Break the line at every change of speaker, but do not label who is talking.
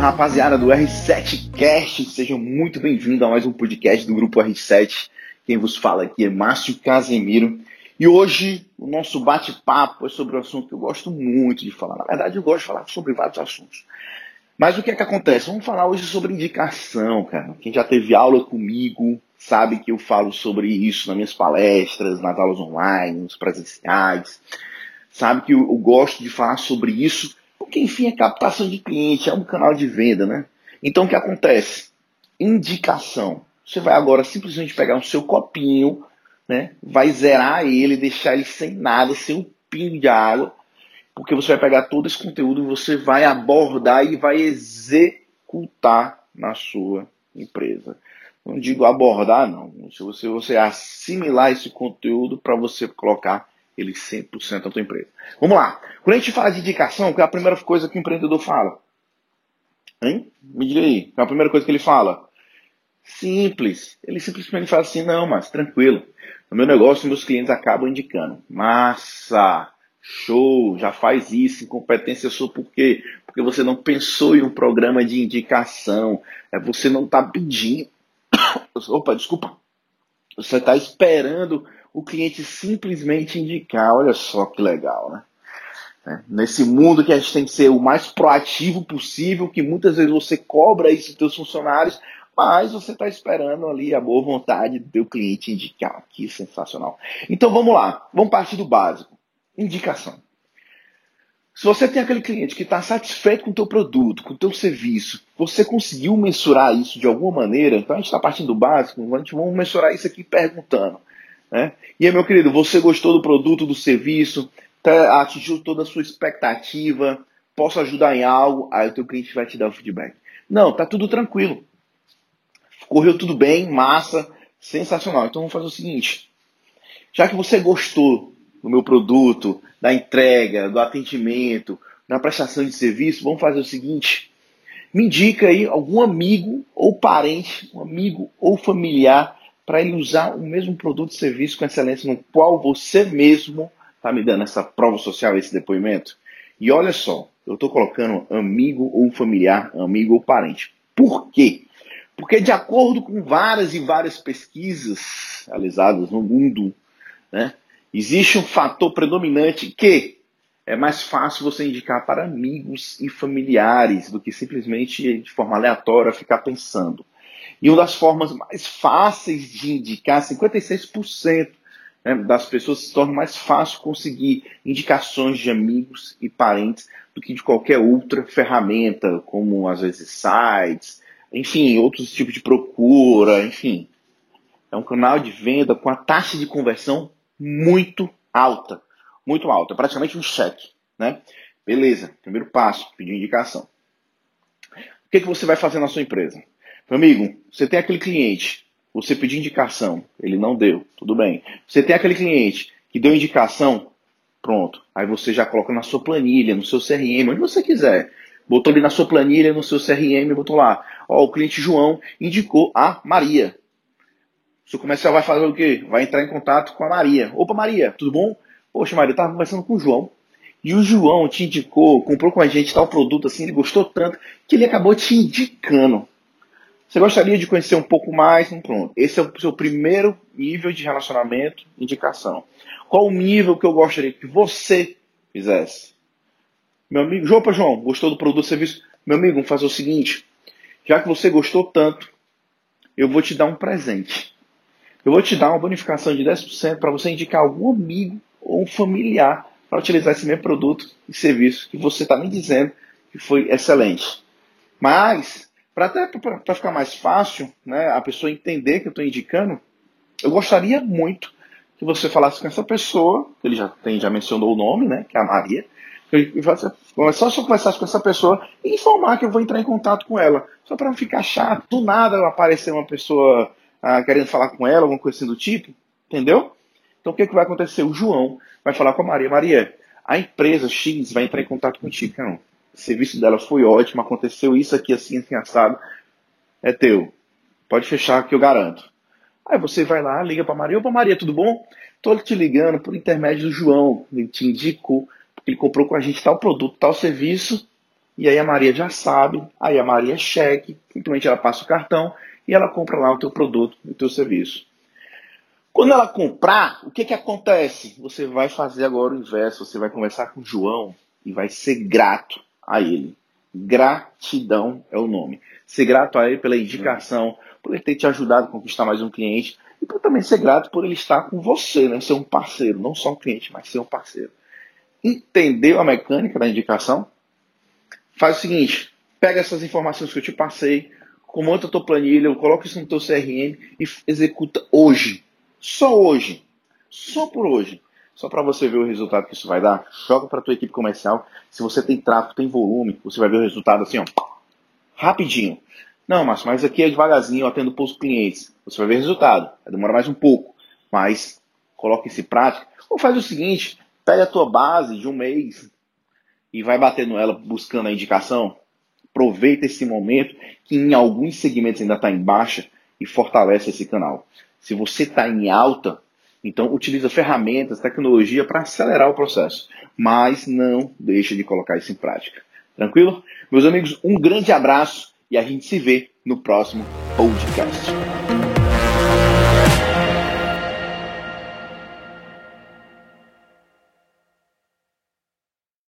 Rapaziada do R7Cast, sejam muito bem-vindos a mais um podcast do grupo R7. Quem vos fala aqui é Márcio Casemiro. E hoje o nosso bate-papo é sobre um assunto que eu gosto muito de falar. Na verdade, eu gosto de falar sobre vários assuntos. Mas o que é que acontece? Vamos falar hoje sobre indicação, cara. Quem já teve aula comigo sabe que eu falo sobre isso nas minhas palestras, nas aulas online, nos presenciais. Sabe que eu, eu gosto de falar sobre isso porque, enfim, é captação de cliente, é um canal de venda, né? Então, o que acontece? Indicação. Você vai agora simplesmente pegar o seu copinho, né? Vai zerar ele, deixar ele sem nada, sem um pingo de água, porque você vai pegar todo esse conteúdo, você vai abordar e vai executar na sua empresa. Não digo abordar, não. Se você, você assimilar esse conteúdo para você colocar ele 100% na tua empresa. Vamos lá. Quando a gente fala de indicação, qual é a primeira coisa que o empreendedor fala? Hein? Me diga aí. Qual é a primeira coisa que ele fala? Simples. Ele simplesmente fala assim, não, mas tranquilo. No meu negócio, meus clientes acabam indicando. Massa! Show! Já faz isso, incompetência sua por quê? Porque você não pensou em um programa de indicação. É você não está pedindo. Opa, desculpa. Você está esperando o cliente simplesmente indicar. Olha só que legal, né? É, nesse mundo que a gente tem que ser o mais proativo possível, que muitas vezes você cobra isso dos seus funcionários, mas você está esperando ali a boa vontade do cliente indicar. Que sensacional. Então vamos lá, vamos partir do básico. Indicação. Se você tem aquele cliente que está satisfeito com o teu produto, com o teu serviço, você conseguiu mensurar isso de alguma maneira, então a gente está partindo do básico, a gente vamos mensurar isso aqui perguntando. Né? E aí, meu querido, você gostou do produto, do serviço, tá, atingiu toda a sua expectativa, posso ajudar em algo, aí o teu cliente vai te dar o feedback. Não, tá tudo tranquilo. Correu tudo bem, massa, sensacional. Então vamos fazer o seguinte. Já que você gostou do meu produto, da entrega, do atendimento, da prestação de serviço, vamos fazer o seguinte. Me indica aí algum amigo ou parente, um amigo ou familiar para ele usar o mesmo produto e serviço com excelência no qual você mesmo está me dando essa prova social, esse depoimento. E olha só, eu estou colocando amigo ou familiar, amigo ou parente. Por quê? Porque de acordo com várias e várias pesquisas realizadas no mundo, né, existe um fator predominante que é mais fácil você indicar para amigos e familiares do que simplesmente de forma aleatória ficar pensando. E uma das formas mais fáceis de indicar, 56% né, das pessoas se torna mais fácil conseguir indicações de amigos e parentes do que de qualquer outra ferramenta, como às vezes sites, enfim, outros tipos de procura, enfim. É um canal de venda com a taxa de conversão muito alta. Muito alta, praticamente um cheque. Né? Beleza, primeiro passo, pedir indicação. O que, que você vai fazer na sua empresa? Meu amigo, você tem aquele cliente, você pediu indicação, ele não deu, tudo bem. Você tem aquele cliente que deu indicação, pronto. Aí você já coloca na sua planilha, no seu CRM, onde você quiser. Botou ali na sua planilha, no seu CRM, botou lá. Ó, o cliente João indicou a Maria. O seu comercial vai fazer o quê? Vai entrar em contato com a Maria. Opa, Maria, tudo bom? Poxa, Maria, eu estava conversando com o João. E o João te indicou, comprou com a gente tal produto assim, ele gostou tanto, que ele acabou te indicando. Você gostaria de conhecer um pouco mais? Então, pronto. Esse é o seu primeiro nível de relacionamento, indicação. Qual o nível que eu gostaria que você fizesse? Meu amigo, João João, gostou do produto serviço? Meu amigo, vamos fazer o seguinte. Já que você gostou tanto, eu vou te dar um presente. Eu vou te dar uma bonificação de 10% para você indicar algum amigo ou um familiar para utilizar esse mesmo produto e serviço que você está me dizendo que foi excelente. Mas para até para ficar mais fácil, né, a pessoa entender que eu estou indicando, eu gostaria muito que você falasse com essa pessoa, que ele já tem, já mencionou o nome, né, que é a Maria, e só se eu conversasse com essa pessoa e informar que eu vou entrar em contato com ela, só para não ficar chato, do nada aparecer uma pessoa ah, querendo falar com ela, alguma coisa assim do tipo, entendeu? Então o que, que vai acontecer? O João vai falar com a Maria, Maria, a empresa X vai entrar em contato contigo, não o serviço dela foi ótimo, aconteceu isso aqui assim, assim, assado, é teu. Pode fechar que eu garanto. Aí você vai lá, liga para Maria, opa Maria, tudo bom? Tô te ligando por intermédio do João, ele te indicou, ele comprou com a gente tal produto, tal serviço, E aí a Maria já sabe, aí a Maria é cheque, simplesmente ela passa o cartão e ela compra lá o teu produto, o teu serviço. Quando ela comprar, o que, que acontece? Você vai fazer agora o inverso, você vai conversar com o João e vai ser grato a ele. Gratidão é o nome. Ser grato a ele pela indicação, por ele ter te ajudado a conquistar mais um cliente e por também ser grato por ele estar com você, né? ser um parceiro, não só um cliente, mas ser um parceiro. Entendeu a mecânica da indicação? Faz o seguinte, pega essas informações que eu te passei, comanda a tua planilha, coloca isso no teu CRM e executa hoje. Só hoje. Só por hoje. Só para você ver o resultado que isso vai dar. Joga para tua equipe comercial. Se você tem tráfego, tem volume, você vai ver o resultado assim, ó, rapidinho. Não, Márcio, mas aqui é devagarzinho, atendo poucos clientes. Você vai ver o resultado. Vai demorar mais um pouco. Mas coloca isso em prática. Ou faz o seguinte, pega a tua base de um mês, e vai batendo ela buscando a indicação, aproveita esse momento que em alguns segmentos ainda está em baixa e fortalece esse canal. Se você está em alta, então utiliza ferramentas, tecnologia para acelerar o processo, mas não deixe de colocar isso em prática. Tranquilo? Meus amigos, um grande abraço e a gente se vê no próximo podcast.